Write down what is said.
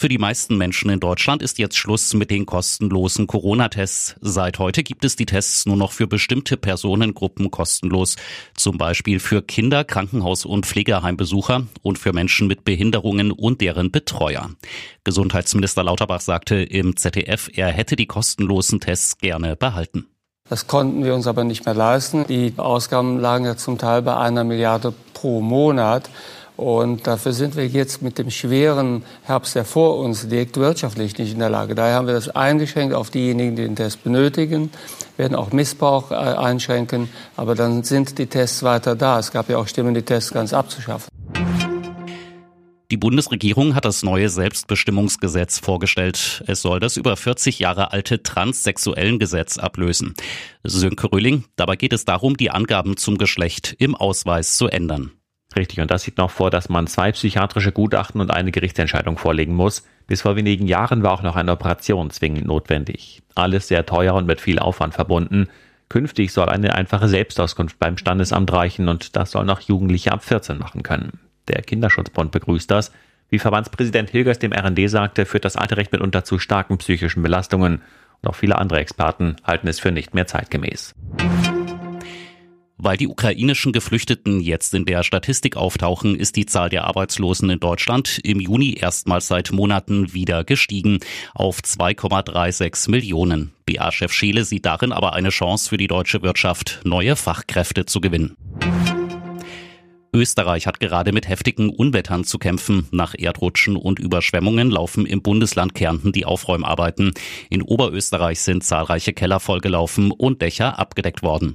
Für die meisten Menschen in Deutschland ist jetzt Schluss mit den kostenlosen Corona-Tests. Seit heute gibt es die Tests nur noch für bestimmte Personengruppen kostenlos. Zum Beispiel für Kinder, Krankenhaus- und Pflegeheimbesucher und für Menschen mit Behinderungen und deren Betreuer. Gesundheitsminister Lauterbach sagte im ZDF, er hätte die kostenlosen Tests gerne behalten. Das konnten wir uns aber nicht mehr leisten. Die Ausgaben lagen ja zum Teil bei einer Milliarde pro Monat. Und dafür sind wir jetzt mit dem schweren Herbst, der vor uns liegt, wirtschaftlich nicht in der Lage. Daher haben wir das eingeschränkt auf diejenigen, die den Test benötigen, werden auch Missbrauch äh, einschränken. Aber dann sind die Tests weiter da. Es gab ja auch Stimmen, die Tests ganz abzuschaffen. Die Bundesregierung hat das neue Selbstbestimmungsgesetz vorgestellt. Es soll das über 40 Jahre alte transsexuellen Gesetz ablösen. Sönke Röhling, dabei geht es darum, die Angaben zum Geschlecht im Ausweis zu ändern. Richtig, und das sieht noch vor, dass man zwei psychiatrische Gutachten und eine Gerichtsentscheidung vorlegen muss. Bis vor wenigen Jahren war auch noch eine Operation zwingend notwendig. Alles sehr teuer und mit viel Aufwand verbunden. Künftig soll eine einfache Selbstauskunft beim Standesamt reichen und das soll noch Jugendliche ab 14 machen können. Der Kinderschutzbund begrüßt das. Wie Verbandspräsident Hilgers dem RND sagte, führt das alte Recht mitunter zu starken psychischen Belastungen. Und auch viele andere Experten halten es für nicht mehr zeitgemäß. Weil die ukrainischen Geflüchteten jetzt in der Statistik auftauchen, ist die Zahl der Arbeitslosen in Deutschland im Juni erstmals seit Monaten wieder gestiegen auf 2,36 Millionen. BA-Chef Scheele sieht darin aber eine Chance für die deutsche Wirtschaft, neue Fachkräfte zu gewinnen. Österreich hat gerade mit heftigen Unwettern zu kämpfen. Nach Erdrutschen und Überschwemmungen laufen im Bundesland Kärnten die Aufräumarbeiten. In Oberösterreich sind zahlreiche Keller vollgelaufen und Dächer abgedeckt worden.